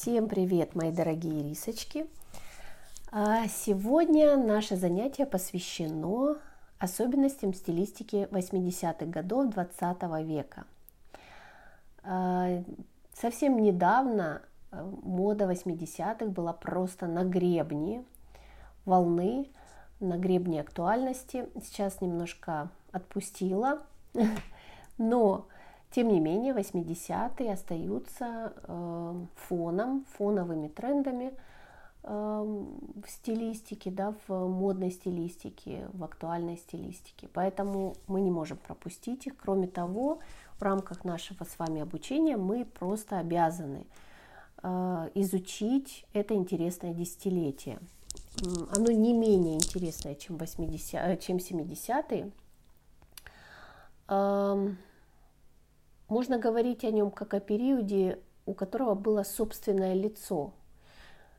Всем привет, мои дорогие рисочки! А сегодня наше занятие посвящено особенностям стилистики 80-х годов 20 века. А, совсем недавно э, мода 80-х была просто на гребне волны, на гребне актуальности. Сейчас немножко отпустила, но тем не менее, 80-е остаются э, фоном, фоновыми трендами э, в стилистике, да, в модной стилистике, в актуальной стилистике. Поэтому мы не можем пропустить их. Кроме того, в рамках нашего с вами обучения мы просто обязаны э, изучить это интересное десятилетие. Оно не менее интересное, чем, 80, э, чем 70-е. Можно говорить о нем как о периоде, у которого было собственное лицо,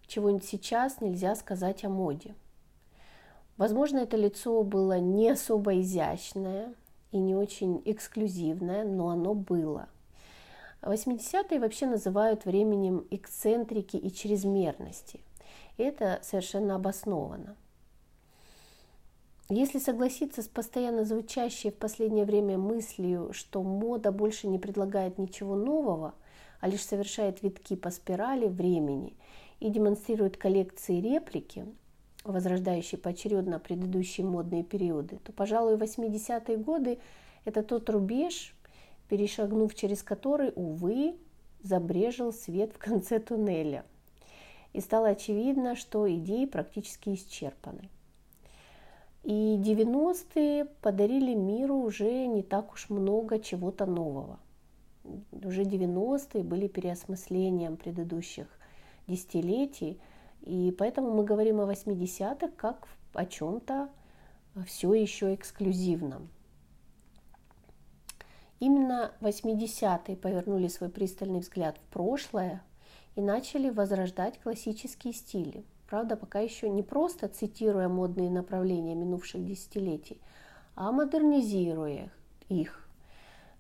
чего сейчас нельзя сказать о моде. Возможно, это лицо было не особо изящное и не очень эксклюзивное, но оно было. 80-е вообще называют временем эксцентрики и чрезмерности. И это совершенно обоснованно. Если согласиться с постоянно звучащей в последнее время мыслью, что мода больше не предлагает ничего нового, а лишь совершает витки по спирали времени и демонстрирует коллекции реплики, возрождающие поочередно предыдущие модные периоды, то, пожалуй, 80-е годы – это тот рубеж, перешагнув через который, увы, забрежил свет в конце туннеля. И стало очевидно, что идеи практически исчерпаны – и 90-е подарили миру уже не так уж много чего-то нового. Уже 90-е были переосмыслением предыдущих десятилетий, и поэтому мы говорим о 80-х как о чем-то все еще эксклюзивном. Именно 80-е повернули свой пристальный взгляд в прошлое и начали возрождать классические стили – правда, пока еще не просто цитируя модные направления минувших десятилетий, а модернизируя их,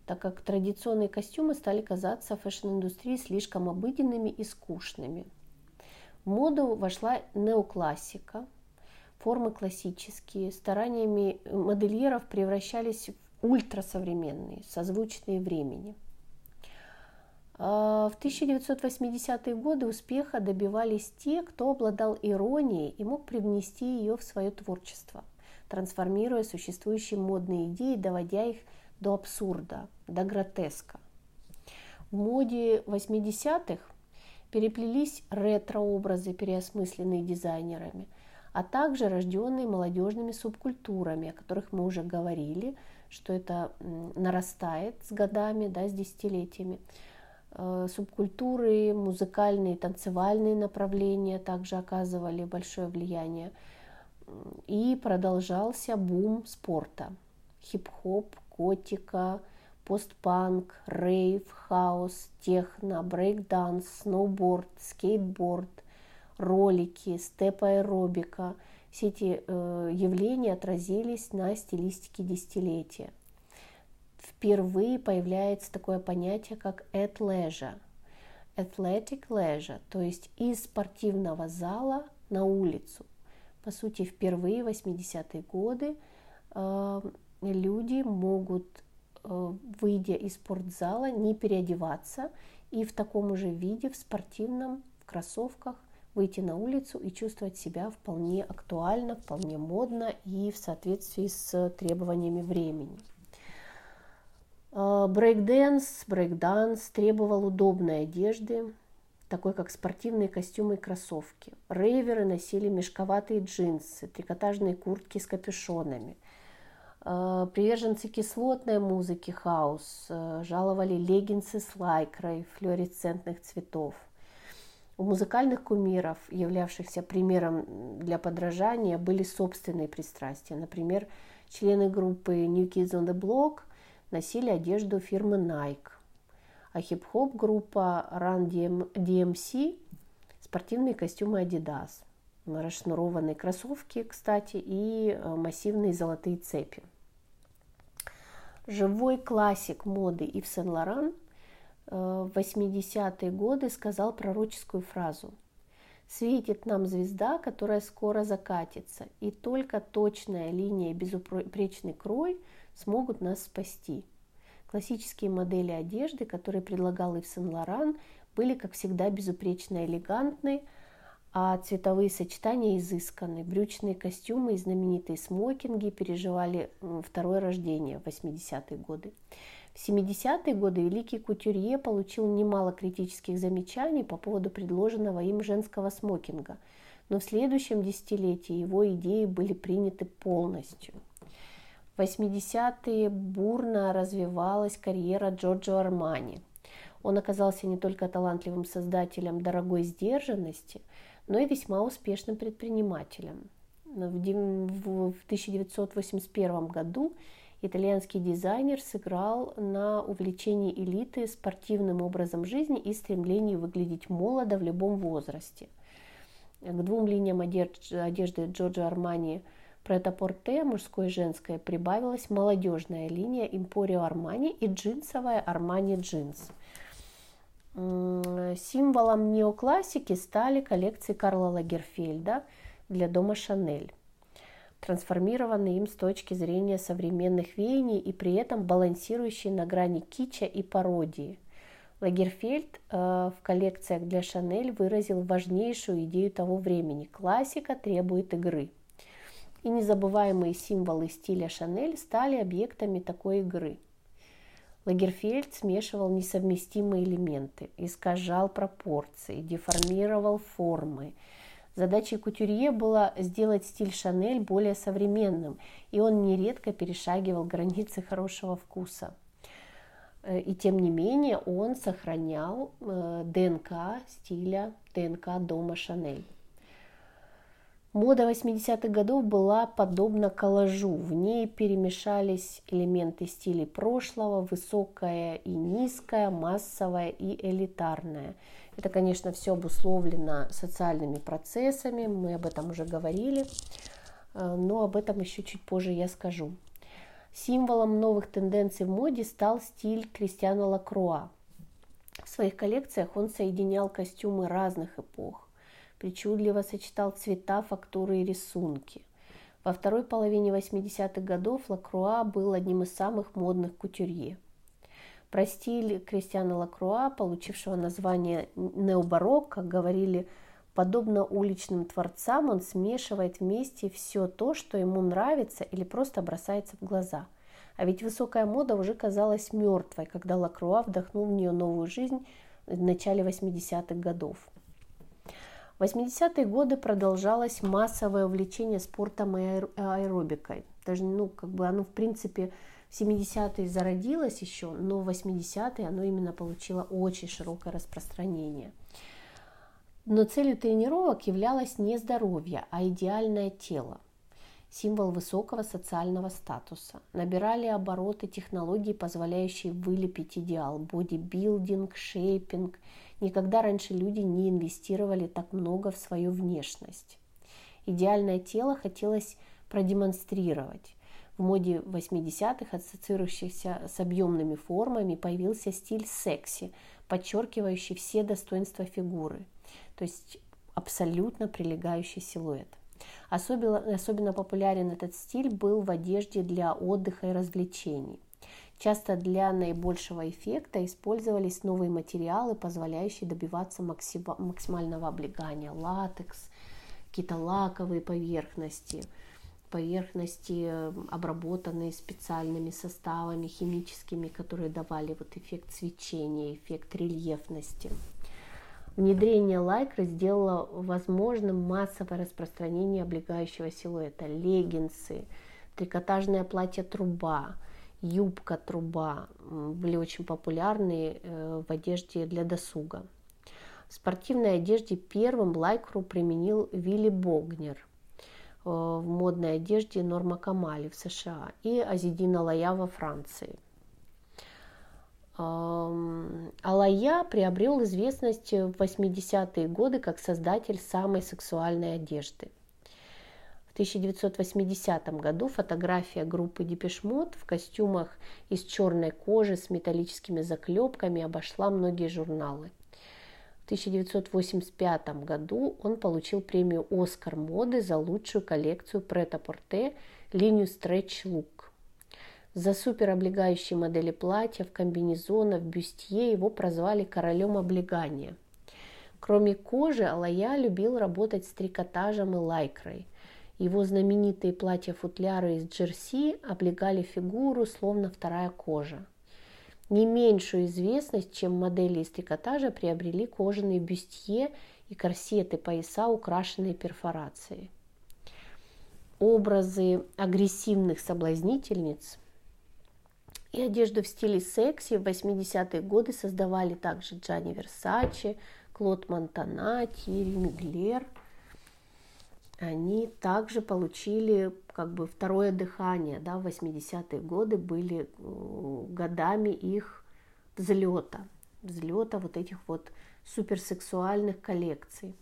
так как традиционные костюмы стали казаться фэшн-индустрии слишком обыденными и скучными. В моду вошла неоклассика, формы классические, стараниями модельеров превращались в ультрасовременные, созвучные времени – в 1980-е годы успеха добивались те, кто обладал иронией и мог привнести ее в свое творчество, трансформируя существующие модные идеи, доводя их до абсурда, до гротеска. В моде 80-х переплелись ретро-образы, переосмысленные дизайнерами, а также рожденные молодежными субкультурами, о которых мы уже говорили, что это нарастает с годами, да, с десятилетиями. Э, субкультуры, музыкальные, танцевальные направления также оказывали большое влияние. И продолжался бум спорта. Хип-хоп, готика, постпанк, рейв, хаус, техно, брейкданс, сноуборд, скейтборд, ролики, степ-аэробика. Все эти э, явления отразились на стилистике десятилетия впервые появляется такое понятие, как athleisure. Athletic leisure, то есть из спортивного зала на улицу. По сути, впервые в 80-е годы э, люди могут, э, выйдя из спортзала, не переодеваться и в таком же виде, в спортивном, в кроссовках, выйти на улицу и чувствовать себя вполне актуально, вполне модно и в соответствии с требованиями времени. Брейкденс, брейкданс требовал удобной одежды, такой как спортивные костюмы и кроссовки. Рейверы носили мешковатые джинсы, трикотажные куртки с капюшонами. А, приверженцы кислотной музыки хаус а, жаловали леггинсы с лайкрой флуоресцентных цветов. У музыкальных кумиров, являвшихся примером для подражания, были собственные пристрастия. Например, члены группы New Kids on the Block – носили одежду фирмы Nike, а хип-хоп группа Run DMC спортивные костюмы Adidas, расшнурованные кроссовки, кстати, и э, массивные золотые цепи. Живой классик моды Ив Сен Лоран в 80-е годы сказал пророческую фразу. «Светит нам звезда, которая скоро закатится, и только точная линия и безупречный крой смогут нас спасти». Классические модели одежды, которые предлагал Ив Сен-Лоран, были, как всегда, безупречно элегантны, а цветовые сочетания изысканы. Брючные костюмы и знаменитые смокинги переживали второе рождение в 80-е годы. В 70-е годы великий кутюрье получил немало критических замечаний по поводу предложенного им женского смокинга, но в следующем десятилетии его идеи были приняты полностью. В 80-е бурно развивалась карьера Джорджо Армани. Он оказался не только талантливым создателем дорогой сдержанности, но и весьма успешным предпринимателем. В 1981 году итальянский дизайнер сыграл на увлечении элиты спортивным образом жизни и стремлении выглядеть молодо в любом возрасте. К двум линиям одежды Джорджо Армани Претапорте мужской и женское прибавилась молодежная линия Emporio Армани и джинсовая Армани джинс. Символом неоклассики стали коллекции Карла Лагерфельда для дома Шанель трансформированные им с точки зрения современных веяний и при этом балансирующие на грани кича и пародии. Лагерфельд э, в коллекциях для Шанель выразил важнейшую идею того времени – классика требует игры. И незабываемые символы стиля Шанель стали объектами такой игры. Лагерфельд смешивал несовместимые элементы, искажал пропорции, деформировал формы – Задачей кутюрье было сделать стиль Шанель более современным, и он нередко перешагивал границы хорошего вкуса. Э, и тем не менее он сохранял э, ДНК стиля ДНК дома Шанель. Мода 80-х годов была подобна коллажу. В ней перемешались элементы стилей прошлого, высокое и низкое, массовое и элитарное – это, конечно, все обусловлено социальными процессами, мы об этом уже говорили, э, но об этом еще чуть позже я скажу. Символом новых тенденций в моде стал стиль Кристиана Лакруа. В своих коллекциях он соединял костюмы разных эпох, причудливо сочетал цвета, фактуры и рисунки. Во второй половине 80-х годов Лакруа был одним из самых модных кутюрье – про стиль Кристиана Лакруа, получившего название необарокко, говорили, подобно уличным творцам, он смешивает вместе все то, что ему нравится или просто бросается в глаза. А ведь высокая мода уже казалась мертвой, когда Лакруа вдохнул в нее новую жизнь в начале 80-х годов. В 80-е годы продолжалось массовое увлечение спортом и аэробикой. Даже, ну, как бы оно, в принципе, в 70-е зародилось еще, но в 80-е оно именно получило очень широкое распространение. Но целью тренировок являлось не здоровье, а идеальное тело, символ высокого социального статуса. Набирали обороты технологии, позволяющие вылепить идеал, бодибилдинг, шейпинг. Никогда раньше люди не инвестировали так много в свою внешность. Идеальное тело хотелось продемонстрировать. В моде 80-х, ассоциирующихся с объемными формами, появился стиль секси, подчеркивающий все достоинства фигуры, то есть абсолютно прилегающий силуэт. Особенно, особенно популярен этот стиль был в одежде для отдыха и развлечений. Часто для наибольшего эффекта использовались новые материалы, позволяющие добиваться максимального облегания, латекс, какие-то лаковые поверхности – поверхности, э, обработанные специальными составами химическими, которые давали вот эффект свечения, эффект рельефности. Внедрение лайкры сделало возможным массовое распространение облегающего силуэта. Леггинсы, трикотажное платье-труба, юбка-труба были очень популярны э, в одежде для досуга. В спортивной одежде первым лайкру применил Вилли Богнер – Э, в модной одежде Норма Камали в США и Азидина Лая во Франции. Алая приобрел известность в 80-е годы как создатель самой сексуальной одежды. В 1980 году фотография группы Депешмот в костюмах из черной кожи с металлическими заклепками обошла многие журналы. В 1985 году он получил премию «Оскар моды» за лучшую коллекцию прет-а-порте линию Stretch Look. За супероблегающие модели платьев, комбинезонов, бюстье его прозвали королем облегания. Кроме кожи, Алая любил работать с трикотажем и лайкрой. Его знаменитые платья-футляры из джерси облегали фигуру, словно вторая кожа. Не меньшую известность, чем модели из трикотажа, приобрели кожаные бюстье и корсеты, пояса, украшенные перфорацией. Образы агрессивных соблазнительниц и одежду в стиле секси в 80-е годы создавали также Джанни Версачи, Клод Монтана, Тири Миглер. Они также получили как бы второе дыхание. Да, в 80-е годы были годами их взлета, взлета вот этих вот суперсексуальных коллекций.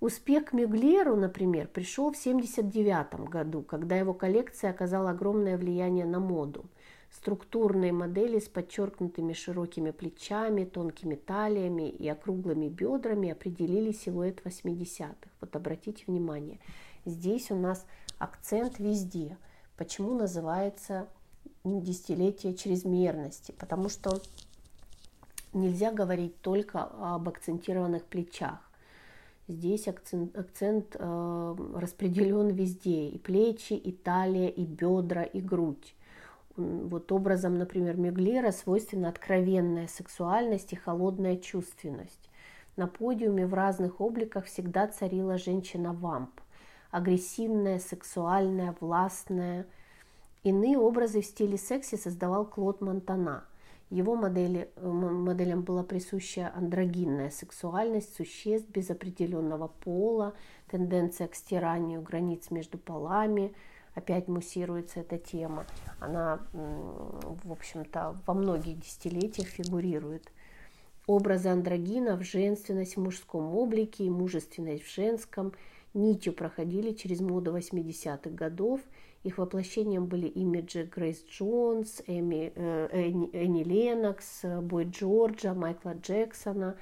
Успех Мюглеру, например, пришел в 1979 году, когда его коллекция оказала огромное влияние на моду – Структурные модели с подчеркнутыми широкими плечами, тонкими талиями и округлыми бедрами определили силуэт 80-х. Вот обратите внимание, здесь у нас акцент везде. Почему называется десятилетие чрезмерности? Потому что нельзя говорить только об акцентированных плечах. Здесь акцент, акцент э, распределен везде. И плечи, и талия, и бедра, и грудь вот образом, например, Мюглера свойственна откровенная сексуальность и холодная чувственность. На подиуме в разных обликах всегда царила женщина-вамп. Агрессивная, сексуальная, властная. Иные образы в стиле секси создавал Клод Монтана. Его модели, э, моделям была присуща андрогинная сексуальность существ без определенного пола, тенденция к стиранию границ между полами – опять муссируется эта тема. Она, в общем-то, во многих десятилетиях фигурирует. Образы андрогинов, женственность в мужском облике и мужественность в женском нитью проходили через моду 80-х годов. Их воплощением были имиджи Грейс Джонс, Эми, э, Энни, Энни Ленокс, Бой Джорджа, Майкла Джексона.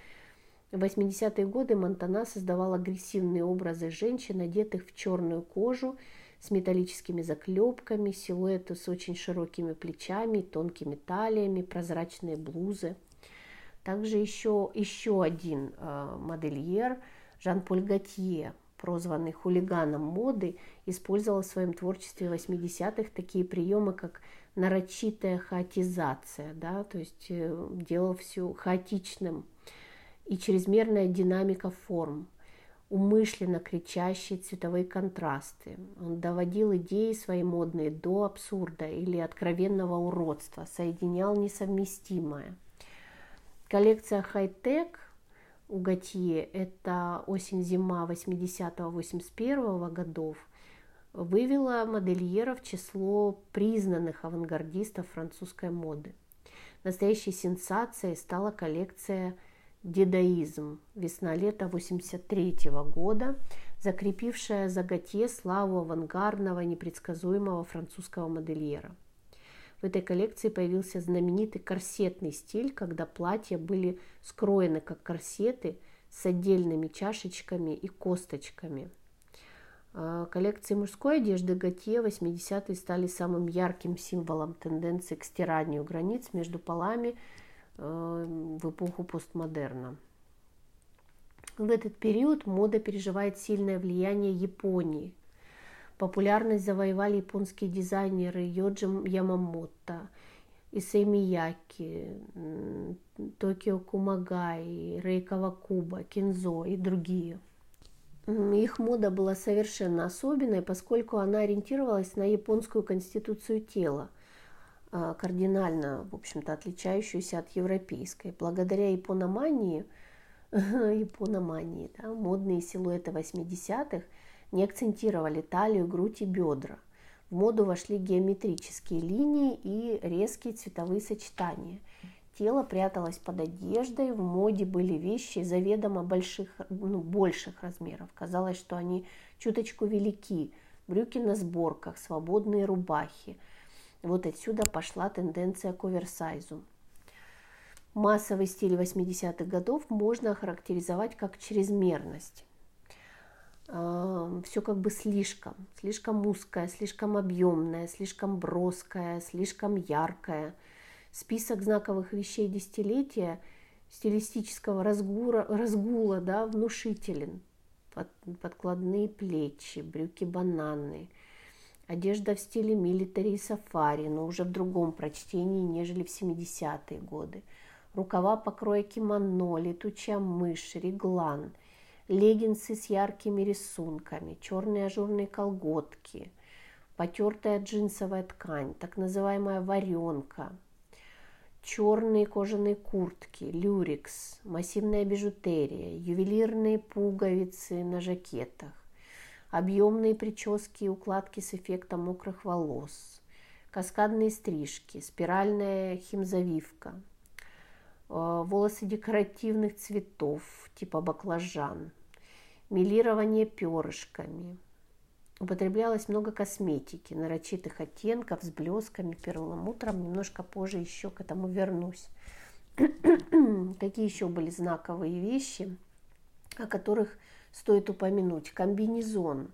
В 80-е годы Монтана создавал агрессивные образы женщин, одетых в черную кожу, с металлическими заклепками, силуэты с очень широкими плечами, тонкими талиями, прозрачные блузы. Также еще, еще один э, модельер Жан-Поль Готье, прозванный хулиганом моды, использовал в своем творчестве 80-х такие приемы, как нарочитая хаотизация, да, то есть э, делал все хаотичным и чрезмерная динамика форм – умышленно кричащие цветовые контрасты. Он доводил идеи свои модные до абсурда или откровенного уродства, соединял несовместимое. Коллекция хай-тек у Готье – это осень-зима 80-81 годов – вывела модельеров в число признанных авангардистов французской моды. Настоящей сенсацией стала коллекция – «Дедаизм. Весна-лето 83 года», закрепившая за Готье славу авангардного, непредсказуемого французского модельера. В этой коллекции появился знаменитый корсетный стиль, когда платья были скроены как корсеты с отдельными чашечками и косточками. А, коллекции мужской одежды Готье 80-е стали самым ярким символом тенденции к стиранию границ между полами – в эпоху постмодерна. В этот период мода переживает сильное влияние Японии. Популярность завоевали японские дизайнеры Йоджи Ямамото, Исэй Мияки, Токио Кумагай, Рейка Вакуба, Кинзо и другие. Их мода была совершенно особенной, поскольку она ориентировалась на японскую конституцию тела – кардинально, в общем-то, отличающуюся от европейской. Благодаря япономании, япономании да, модные силуэты 80-х не акцентировали талию, грудь и бедра. В моду вошли геометрические линии и резкие цветовые сочетания. Тело пряталось под одеждой, в моде были вещи заведомо больших, ну, больших размеров. Казалось, что они чуточку велики. Брюки на сборках, свободные рубахи. Вот отсюда пошла тенденция к оверсайзу. Массовый стиль 80-х годов можно охарактеризовать как чрезмерность. Все как бы слишком, слишком узкое, слишком объемное, слишком броское, слишком яркое. Список знаковых вещей десятилетия стилистического разгула, разгула да, внушителен. Под, подкладные плечи, брюки бананы, одежда в стиле милитари и сафари, но уже в другом прочтении, нежели в 70-е годы – рукава покроя кимоно, летучая мышь, реглан, леггинсы с яркими рисунками, черные ажурные колготки, потертая джинсовая ткань, так называемая варенка, черные кожаные куртки, люрикс, массивная бижутерия, ювелирные пуговицы на жакетах, объемные прически и укладки с эффектом мокрых волос, каскадные стрижки, спиральная химзавивка – Э, волосы декоративных цветов, типа баклажан, милирование перышками. Употреблялось много косметики, нарочитых оттенков с блесками, перламутром. Немножко позже еще к этому вернусь. Какие еще были знаковые вещи, о которых стоит упомянуть? Комбинезон.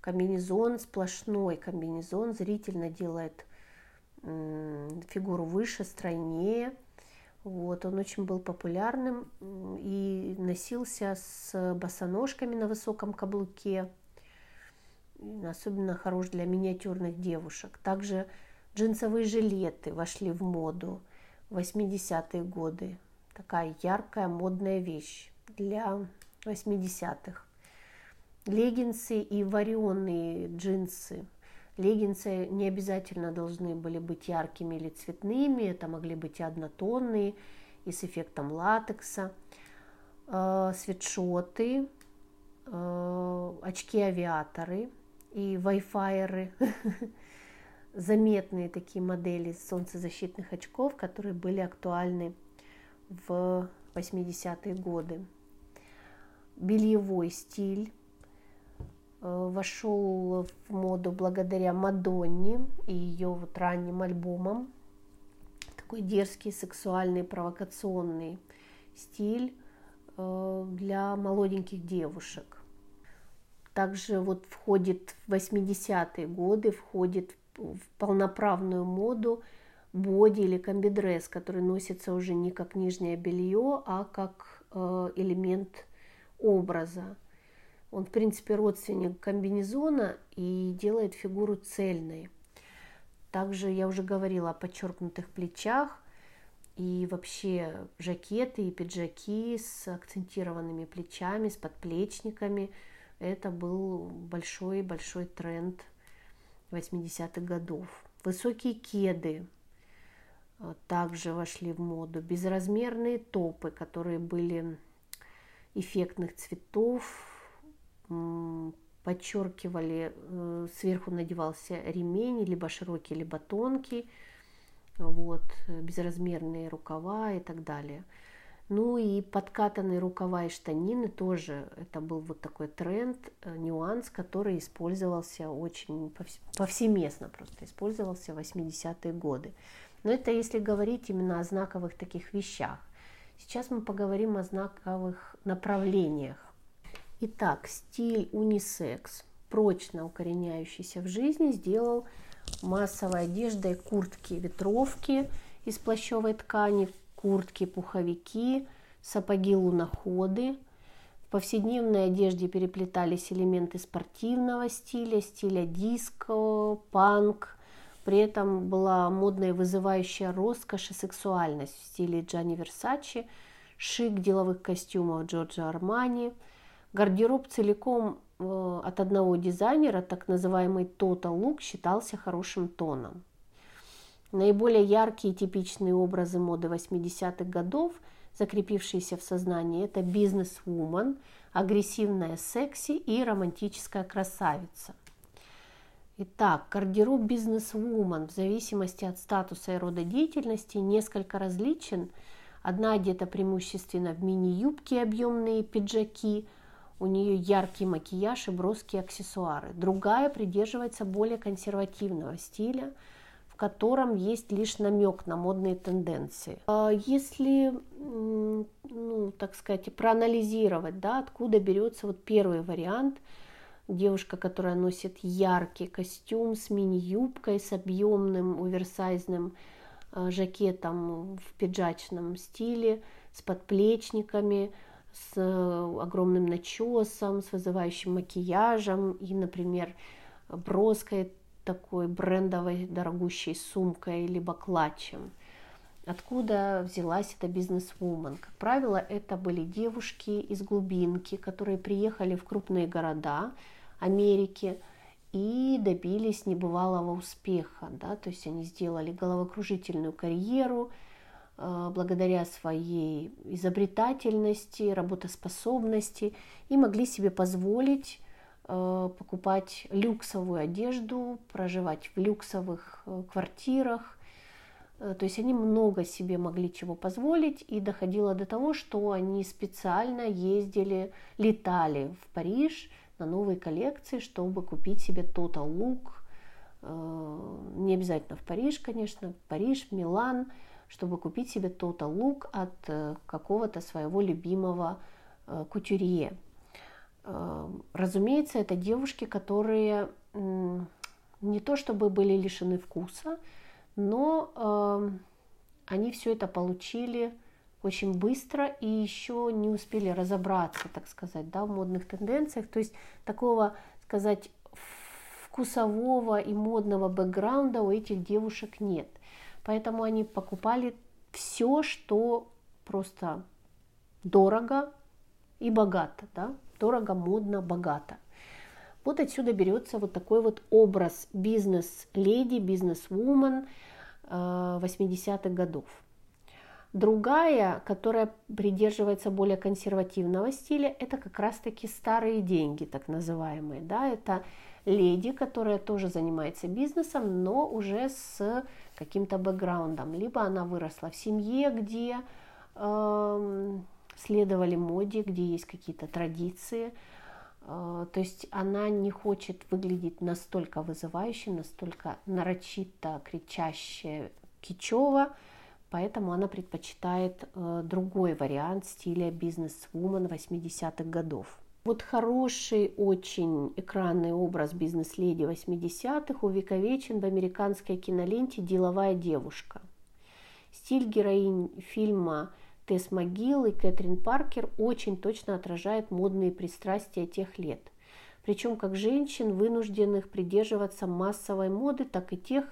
Комбинезон сплошной, комбинезон зрительно делает фигуру выше, стройнее – вот, он очень был популярным и носился с босоножками на высоком каблуке. Особенно хорош для миниатюрных девушек. Также джинсовые жилеты вошли в моду в 80-е годы. Такая яркая модная вещь для 80-х. Леггинсы и вареные джинсы – Леггинсы не обязательно должны были быть яркими или цветными, это могли быть и однотонные, и с эффектом латекса. Э, свитшоты, э, очки-авиаторы и вайфайеры, заметные такие модели солнцезащитных очков, которые были актуальны в 80-е годы. Бельевой стиль, Э, вошел в моду благодаря Мадонне и ее вот ранним альбомам. Такой дерзкий, сексуальный, провокационный стиль э, для молоденьких девушек. Также вот входит в 80-е годы, входит в полноправную моду боди или комбидресс, который носится уже не как нижнее белье, а как э, элемент образа. Он, в принципе, родственник комбинезона и делает фигуру цельной. Также я уже говорила о подчеркнутых плечах и вообще жакеты и пиджаки с акцентированными плечами, с подплечниками. Это был большой-большой тренд 80-х годов. Высокие кеды э, также вошли в моду. Безразмерные топы, которые были эффектных цветов, подчеркивали, э, сверху надевался ремень, либо широкий, либо тонкий, вот, безразмерные рукава и так далее. Ну и подкатанные рукава и штанины тоже, это был вот такой тренд, э, нюанс, который использовался очень повсеместно, просто использовался в 80-е годы. Но это если говорить именно о знаковых таких вещах. Сейчас мы поговорим о знаковых направлениях Итак, стиль унисекс, прочно укореняющийся в жизни, сделал массовой одеждой куртки, ветровки из плащевой ткани, куртки, пуховики, сапоги луноходы. В повседневной одежде переплетались элементы спортивного стиля, стиля диско, панк. При этом была модная вызывающая роскошь и сексуальность в стиле Джанни Версачи, шик деловых костюмов Джорджа Армани – Гардероб целиком э, от одного дизайнера, так называемый total look, считался хорошим тоном. Наиболее яркие и типичные образы моды 80-х годов, закрепившиеся в сознании, это бизнес-вумен, агрессивная секси и романтическая красавица. Итак, гардероб бизнес-вумен в зависимости от статуса и рода деятельности несколько различен. Одна одета преимущественно в мини-юбки объемные пиджаки, у нее яркий макияж и броские аксессуары. Другая придерживается более консервативного стиля, в котором есть лишь намек на модные тенденции. А если, ну, так сказать, проанализировать, да, откуда берется вот первый вариант – девушка, которая носит яркий костюм с мини-юбкой, с объемным оверсайзным э, жакетом в пиджачном стиле, с подплечниками, с э, огромным начесом, с вызывающим макияжем и, например, броской такой брендовой дорогущей сумкой либо клатчем. Откуда взялась эта бизнес-вумен? Как правило, это были девушки из глубинки, которые приехали в крупные города, Америки и добились небывалого успеха. Да? То есть они сделали головокружительную карьеру э, благодаря своей изобретательности, работоспособности и могли себе позволить э, покупать люксовую одежду, проживать в люксовых э, квартирах. То есть они много себе могли чего позволить, и доходило до того, что они специально ездили, летали в Париж, на новые коллекции, чтобы купить себе Total Look. Э, не обязательно в Париж, конечно, Париж, Милан, чтобы купить себе Total Look от э, какого-то своего любимого э, кутюрье. Разумеется, это девушки, которые не то чтобы были лишены вкуса, но они все это получили очень быстро и еще не успели разобраться, так сказать, да, в модных тенденциях. То есть такого, сказать, вкусового и модного бэкграунда у этих девушек нет. Поэтому они покупали все, что просто дорого и богато, да? дорого, модно, богато. Вот отсюда берется вот такой вот образ бизнес-леди, бизнес-вумен 80-х годов. Другая, которая придерживается более консервативного стиля, это как раз-таки старые деньги, так называемые. Да? Это леди, которая тоже занимается бизнесом, но уже с каким-то бэкграундом. Либо она выросла в семье, где э, следовали моде, где есть какие-то традиции. Э, то есть она не хочет выглядеть настолько вызывающе, настолько нарочито, кричаще, кичево, Поэтому она предпочитает э, другой вариант стиля бизнес-вумен 80-х годов. Вот хороший очень экранный образ бизнес-леди 80-х увековечен в американской киноленте «Деловая девушка». Стиль героинь фильма Тесс Могил и Кэтрин Паркер очень точно отражает модные пристрастия тех лет. Причем как женщин, вынужденных придерживаться массовой моды, так и тех,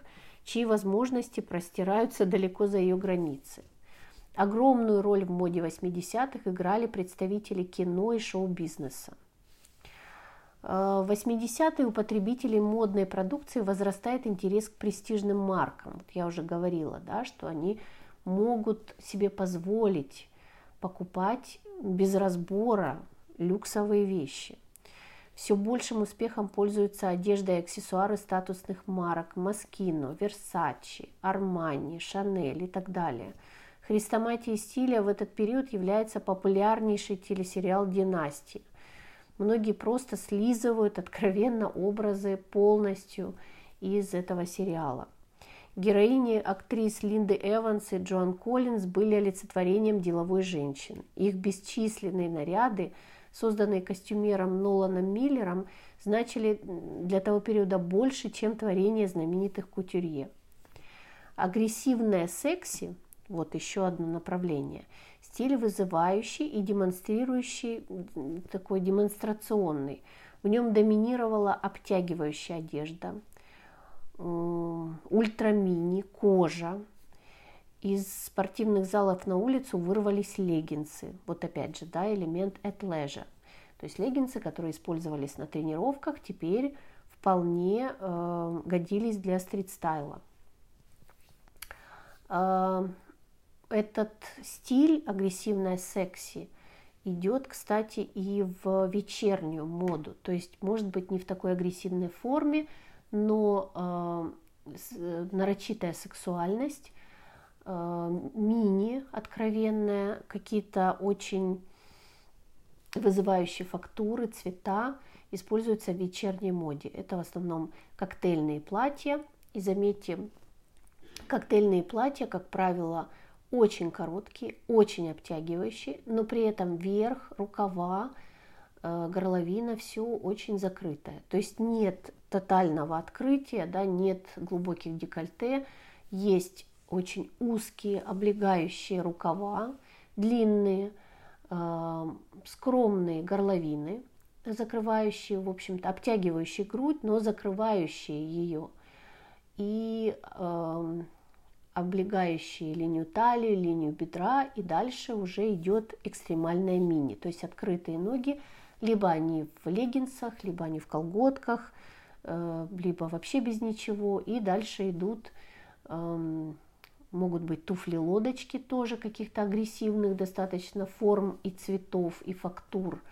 чьи возможности простираются далеко за ее границы. Огромную роль в моде 80-х играли представители кино и шоу-бизнеса. Э, в 80-е у потребителей модной продукции возрастает интерес к престижным маркам. Вот я уже говорила, да, что они могут себе позволить покупать без разбора люксовые вещи. Все большим успехом пользуются одежда и аксессуары статусных марок Москино, Версачи, Армани, Шанель и так далее. Хрестоматией стиля в этот период является популярнейший телесериал «Династия». Многие просто слизывают откровенно образы полностью из этого сериала. Героини актрис Линды Эванс и Джоан Коллинз были олицетворением деловой женщины. Их бесчисленные наряды – созданные костюмером Ноланом Миллером, значили для того периода больше, чем творение знаменитых кутюрье. Агрессивное секси, вот еще одно направление, стиль вызывающий и демонстрирующий, такой демонстрационный. В нем доминировала обтягивающая одежда, ультрамини, кожа, из спортивных залов на улицу вырвались леггинсы. Вот опять же, да, элемент at leisure. То есть леггинсы, которые использовались на тренировках, теперь вполне э, годились для стрит-стайла. Э, этот стиль агрессивная секси идет, кстати, и в вечернюю моду. То есть, может быть, не в такой агрессивной форме, но нарочитая сексуальность, мини откровенная, какие-то очень вызывающие фактуры, цвета используются в вечерней моде. Это в основном коктейльные платья. И заметьте, коктейльные платья, как правило, очень короткие, очень обтягивающие, но при этом верх, рукава, э, горловина, все очень закрытое. То есть нет тотального открытия, да, нет глубоких декольте, есть очень узкие облегающие рукава, длинные, э, скромные горловины, закрывающие, в общем-то, обтягивающие грудь, но закрывающие ее. И э, облегающие линию талии, линию бедра, и дальше уже идет экстремальная мини, то есть открытые ноги, либо они в леггинсах, либо они в колготках, э, либо вообще без ничего, и дальше идут, эм, могут быть туфли-лодочки тоже каких-то агрессивных достаточно форм и цветов, и фактур,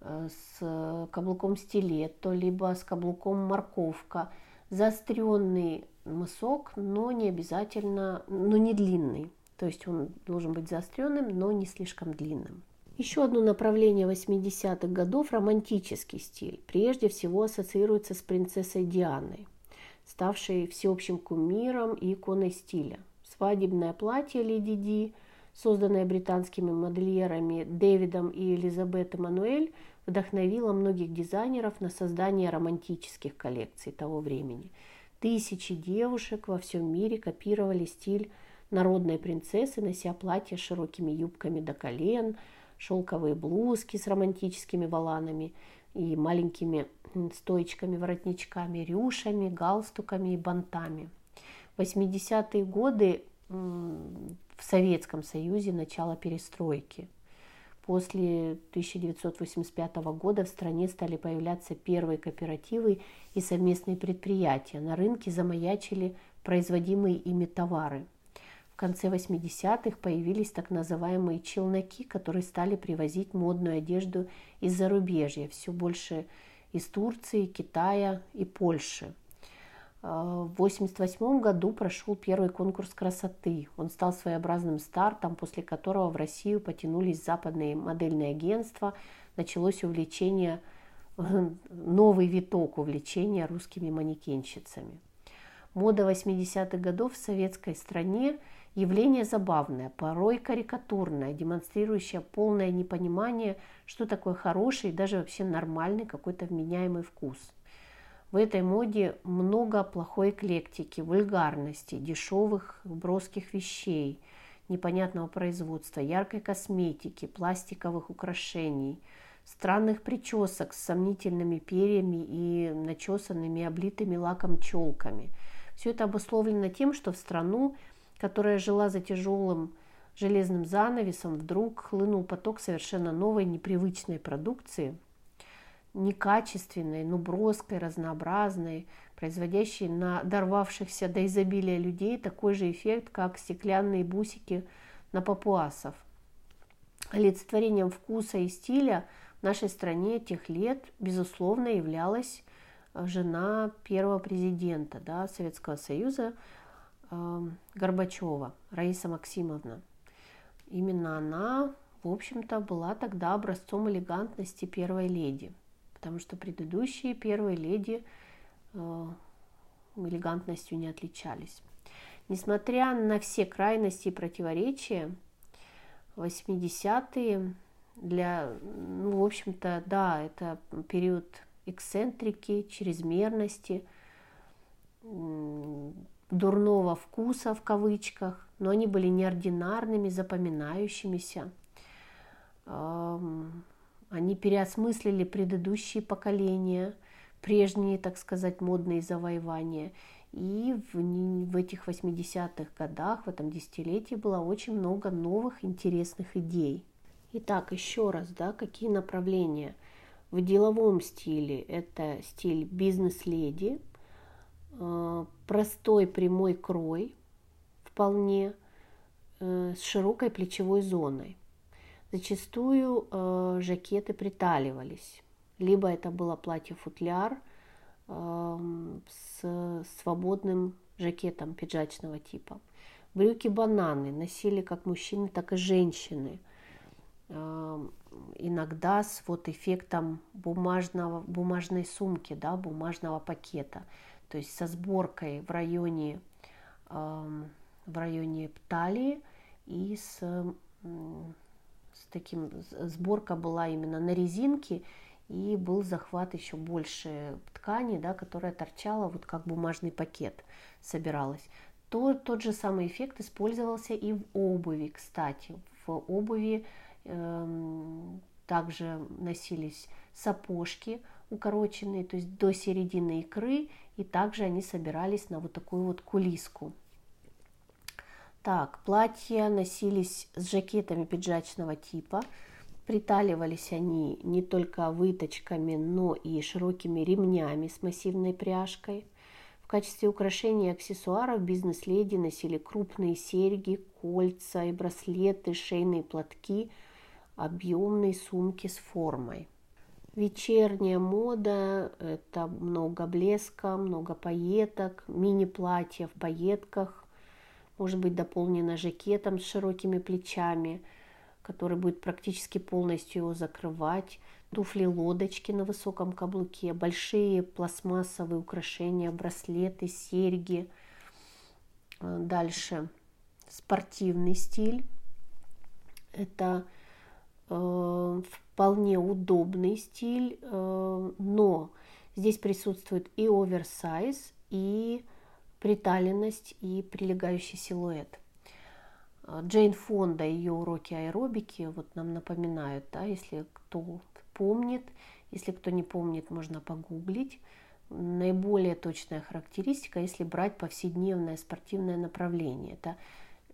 э, с каблуком стилетто, либо с каблуком морковка, заостренный мысок, но не обязательно, но не длинный. То есть он должен быть заостренным, но не слишком длинным. Еще одно направление 80-х годов – романтический стиль. Прежде всего ассоциируется с принцессой Дианой, ставшей всеобщим кумиром и иконой стиля. Свадебное платье Леди Ди, созданное британскими модельерами Дэвидом и Элизабет Эммануэль, вдохновило многих дизайнеров на создание романтических коллекций того времени – Тысячи девушек во всем мире копировали стиль народной принцессы, нося платья с широкими юбками до колен, шелковые блузки с романтическими воланами и маленькими стоечками, воротничками, рюшами, галстуками и бантами. В 80-е годы в Советском Союзе начало перестройки. После 1985 года в стране стали появляться первые кооперативы и совместные предприятия. На рынке замаячили производимые ими товары. В конце 80-х появились так называемые челноки, которые стали привозить модную одежду из зарубежья, все больше из Турции, Китая и Польши – в 1988 году прошел первый конкурс красоты. Он стал своеобразным стартом, после которого в Россию потянулись западные модельные агентства. Началось увлечение, новый виток увлечения русскими манекенщицами. Мода 80-х годов в советской стране – явление забавное, порой карикатурное, демонстрирующее полное непонимание, что такое хороший и даже вообще нормальный какой-то вменяемый вкус – в этой моде много плохой эклектики, вульгарности, дешевых броских вещей, непонятного производства, яркой косметики, пластиковых украшений, странных причесок с сомнительными перьями и начесанными, облитыми лаком челками. Все это обусловлено тем, что в страну, которая жила за тяжелым железным занавесом, вдруг хлынул поток совершенно новой, непривычной продукции – некачественной, но броской, разнообразной, производящей на дорвавшихся до изобилия людей такой же эффект, как стеклянные бусики на папуасов. Олицетворением вкуса и стиля в нашей стране тех лет, безусловно, являлась э, жена первого президента да, Советского Союза э, Горбачева, Раиса Максимовна. Именно она, в общем-то, была тогда образцом элегантности первой леди – потому что предыдущие первые леди э, элегантностью не отличались. Несмотря на все крайности и противоречия, 80-е для, ну, в общем-то, да, это период эксцентрики, чрезмерности, дурного вкуса в кавычках, но они были неординарными, запоминающимися. Они переосмыслили предыдущие поколения, прежние, так сказать, модные завоевания. И в, в этих 80-х годах, в этом десятилетии было очень много новых интересных идей. Итак, еще раз, да, какие направления? В деловом стиле это стиль бизнес-леди, э, простой прямой крой, вполне, э, с широкой плечевой зоной – Зачастую э, жакеты приталивались. Либо это было платье-футляр с свободным жакетом пиджачного типа. Брюки-бананы носили как мужчины, так и женщины. Иногда с вот эффектом бумажного, бумажной сумки, да, бумажного пакета. То есть со сборкой в районе, в районе талии и с, с таким, сборка была именно на резинке и был захват еще больше ткани, да, которая торчала вот как бумажный пакет собиралась. То, тот же самый эффект использовался и в обуви, кстати. В обуви э, также носились сапожки укороченные, то есть до середины икры, и также они собирались на вот такую вот кулиску. Так, платья носились с жакетами пиджачного типа, Приталивались они не только выточками, но и широкими ремнями с массивной пряжкой. В качестве украшений и аксессуаров бизнес-леди носили крупные серьги, кольца и браслеты, шейные платки, объемные сумки с формой. Вечерняя мода – это много блеска, много пайеток, мини-платья в пайетках, может быть дополнено жакетом с широкими плечами – который будет практически полностью его закрывать, туфли-лодочки на высоком каблуке, большие пластмассовые украшения, браслеты, серьги. Э, дальше спортивный стиль. Это э, вполне удобный стиль, э, но здесь присутствует и оверсайз, и приталенность, и прилегающий силуэт – Джейн Фонда, ее уроки аэробики вот нам напоминают, да, если кто помнит, если кто не помнит, можно погуглить. Наиболее точная характеристика, если брать повседневное спортивное направление. Это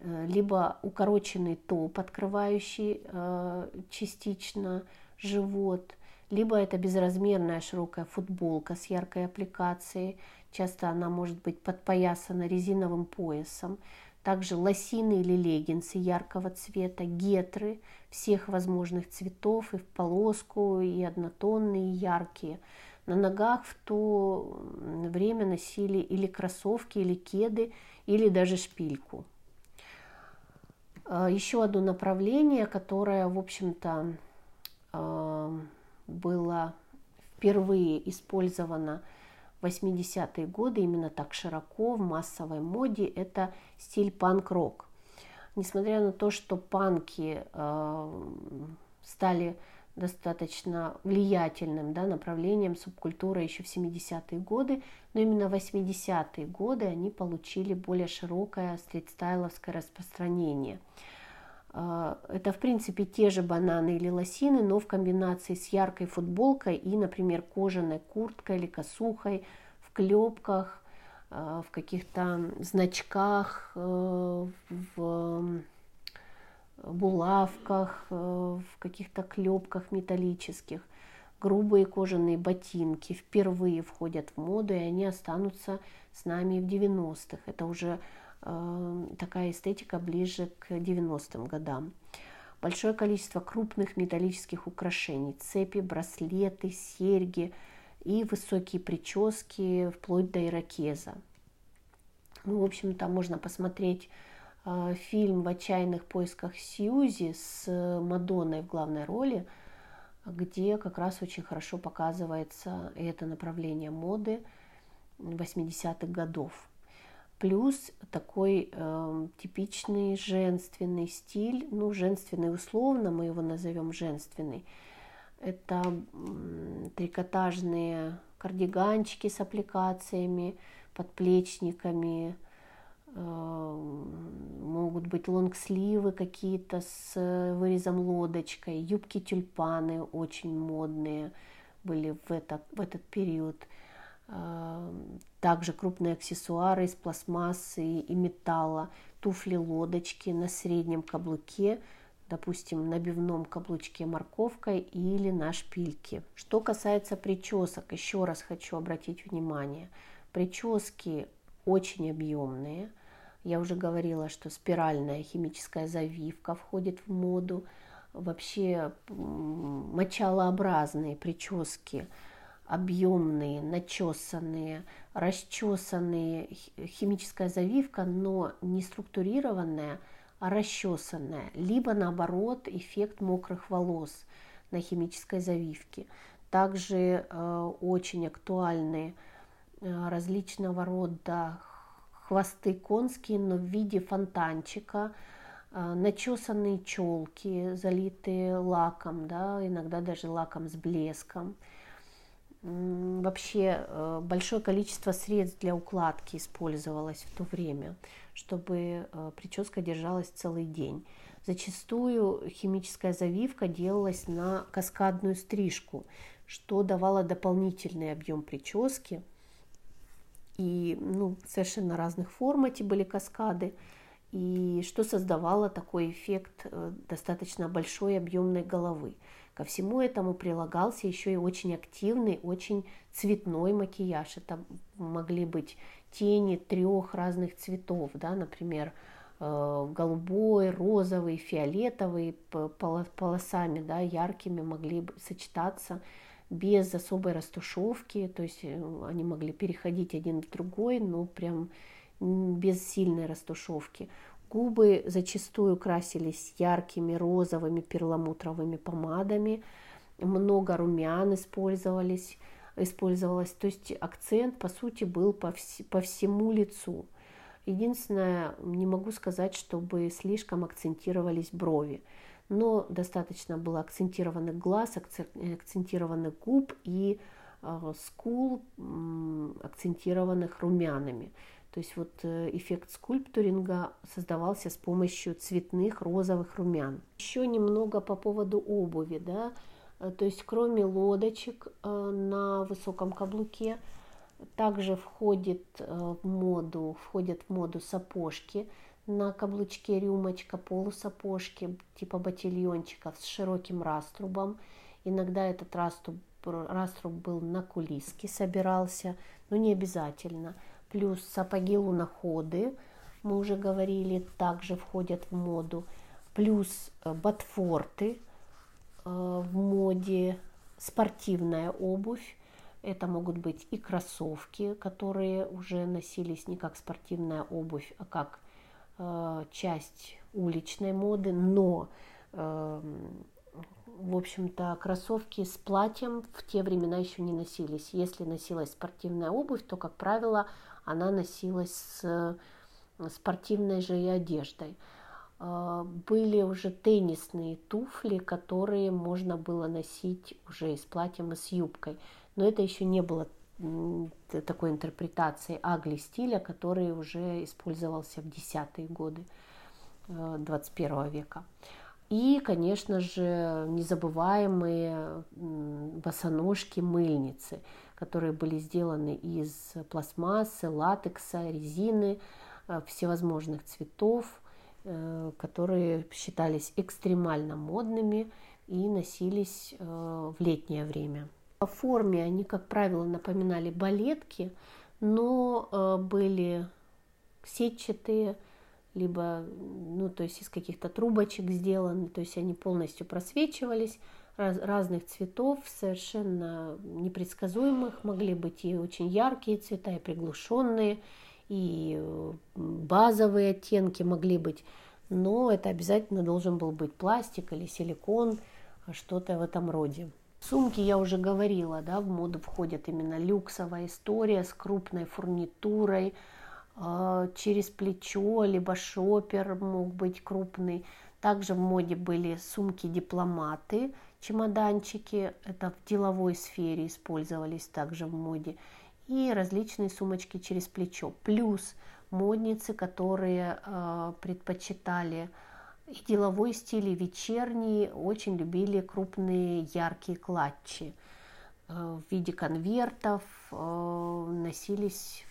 э, либо укороченный топ, открывающий э, частично живот, либо это безразмерная широкая футболка с яркой аппликацией. Часто она может быть подпоясана резиновым поясом также лосины или леггинсы яркого цвета, гетры всех возможных цветов и в полоску, и однотонные, и яркие. На ногах в то время носили или кроссовки, или кеды, или даже шпильку. А, еще одно направление, которое, в общем-то, а, было впервые использовано 80-е годы именно так широко в массовой моде это стиль панк-рок. Несмотря на то, что панки э, стали достаточно влиятельным да, направлением субкультуры еще в 70-е годы, но именно в 80-е годы они получили более широкое стрит-стайловское распространение. Э, это, в принципе, те же бананы или лосины, но в комбинации с яркой футболкой и, например, кожаной курткой или косухой, в клепках, э, в каких-то значках, э, в булавках, в каких-то клепках металлических. Грубые кожаные ботинки впервые входят в моду, и они останутся с нами в 90-х. Это уже Э, такая эстетика ближе к 90-м годам. Большое количество крупных металлических украшений, цепи, браслеты, серьги и высокие прически, вплоть до ирокеза. Ну, в общем-то, можно посмотреть э, фильм «В отчаянных поисках Сьюзи» с Мадонной в главной роли, где как раз очень хорошо показывается это направление моды 80-х годов плюс такой э, типичный женственный стиль, ну, женственный условно, мы его назовем женственный. Это э, трикотажные кардиганчики с аппликациями, подплечниками, э, могут быть лонгсливы какие-то с вырезом лодочкой, юбки тюльпаны очень модные были в, это, в этот период – также крупные аксессуары из пластмассы и металла, туфли-лодочки на среднем каблуке, допустим, набивном каблучке морковкой или на шпильке. Что касается причесок, еще раз хочу обратить внимание, прически очень объемные. Я уже говорила, что спиральная химическая завивка входит в моду. Вообще мочалообразные прически – объемные, начесанные, расчесанные, химическая завивка, но не структурированная, а расчесанная, либо наоборот эффект мокрых волос на химической завивке. Также э, очень актуальны э, различного рода хвосты конские, но в виде фонтанчика, э, начесанные челки, залитые лаком, да, иногда даже лаком с блеском – вообще э, большое количество средств для укладки использовалось в то время, чтобы э, прическа держалась целый день. Зачастую химическая завивка делалась на каскадную стрижку, что давало дополнительный объем прически. И ну, совершенно разных форм эти были каскады, и что создавало такой эффект э, достаточно большой объемной головы. Ко всему этому прилагался еще и очень активный, очень цветной макияж. Это могли быть тени трех разных цветов, да, например, э, голубой, розовый, фиолетовый полосами, да, яркими могли сочетаться без особой растушевки, то есть э, они могли переходить один в другой, но прям без сильной растушевки. Губы зачастую красились яркими розовыми перламутровыми помадами, много румян использовались, использовалось. То есть акцент, по сути, был по, вс- по всему лицу. Единственное, не могу сказать, чтобы слишком акцентировались брови, но достаточно было акцентированных глаз, акцентированных губ и э, скул, акцентированных румянами. То есть вот э, эффект скульптуринга создавался с помощью цветных розовых румян. Еще немного по поводу обуви, да, э, то есть кроме лодочек э, на высоком каблуке, также входит в моду, входят в моду сапожки на каблучке рюмочка, полусапожки типа ботильончиков с широким раструбом. Иногда этот раструб, раструб был на кулиске, собирался, но не обязательно – плюс сапоги луноходы, мы уже говорили, также входят в моду, плюс э, ботфорты э, в моде, спортивная обувь, это могут быть и кроссовки, которые уже носились не как спортивная обувь, а как э, часть уличной моды, но эм, в общем-то, кроссовки с платьем в те времена еще не носились. Если носилась спортивная обувь, то, как правило, она носилась с спортивной же и одеждой. А, были уже теннисные туфли, которые можно было носить уже и с платьем, и с юбкой. Но это еще не было такой интерпретации агли стиля, который уже использовался в десятые годы 21 э, века. И, конечно же, незабываемые босоножки-мыльницы – которые были сделаны из пластмассы, латекса, резины, э, всевозможных цветов, э, которые считались экстремально модными и носились э, в летнее время. По форме они, как правило, напоминали балетки, но были сетчатые, либо, ну, то есть из каких-то трубочек сделаны, то есть они полностью просвечивались, раз, разных цветов, совершенно непредсказуемых. Могли быть и очень яркие цвета, и приглушенные, и базовые оттенки могли быть. Но это обязательно должен был быть пластик или силикон, что-то в этом роде. Сумки, я уже говорила, да, в моду входит именно люксовая история с крупной фурнитурой, э, через плечо, либо шопер мог быть крупный. Также в моде были сумки-дипломаты, чемоданчики, это в деловой сфере использовались также в моде, и различные сумочки через плечо. Плюс модницы, которые э, предпочитали и деловой стиль, и вечерний, очень любили крупные яркие клатчи э, в виде конвертов, э, носились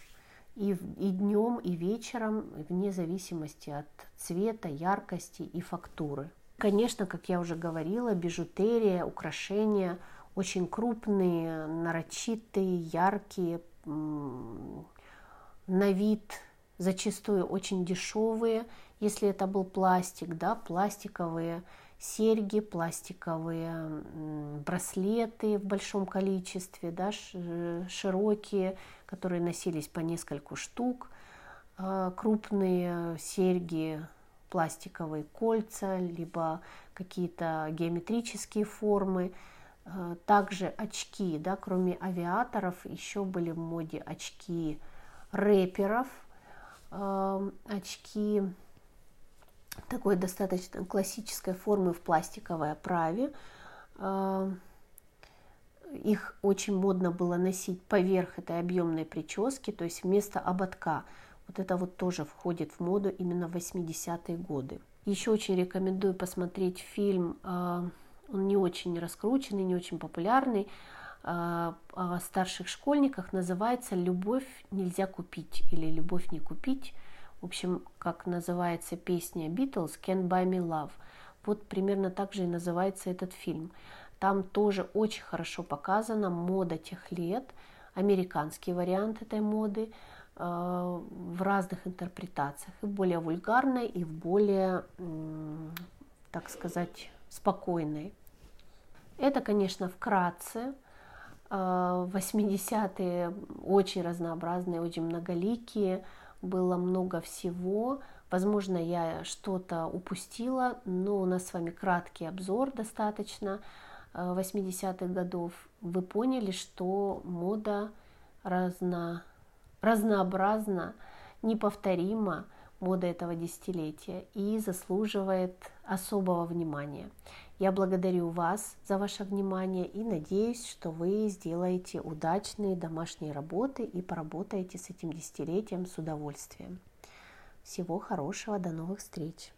и, и днем, и вечером, вне зависимости от цвета, яркости и фактуры. Конечно, как я уже говорила, бижутерия, украшения очень крупные, нарочитые, яркие, на вид зачастую очень дешевые, если это был пластик, да, пластиковые серьги, пластиковые браслеты в большом количестве, да, широкие, которые носились по нескольку штук, а, крупные серьги, пластиковые кольца, либо какие-то геометрические формы. А, также очки, да, кроме авиаторов, еще были в моде очки рэперов, очки такой достаточно классической формы в пластиковой оправе. А, их очень модно было носить поверх этой объемной прически, то есть вместо ободка. Вот это вот тоже входит в моду именно в 80-е годы. Еще очень рекомендую посмотреть фильм, а, он не очень раскрученный, не очень популярный, а, о старших школьниках, называется «Любовь нельзя купить» или «Любовь не купить». В общем, как называется песня Beatles «Can't Buy Me Love». Вот примерно так же и называется этот фильм. Там тоже очень хорошо показана мода тех лет, американский вариант этой моды в разных интерпретациях, и в более вульгарной, и в более, так сказать, спокойной. Это, конечно, вкратце. 80-е э, очень разнообразные, очень многоликие, было много всего. Возможно, я что-то упустила, но у нас с вами краткий обзор достаточно 80-х э, годов. Вы поняли, что мода разно, разнообразна, неповторима, мода этого десятилетия и заслуживает особого внимания. Я благодарю вас за ваше внимание и надеюсь, что вы сделаете удачные домашние работы и поработаете с этим десятилетием с удовольствием. Всего хорошего, до новых встреч!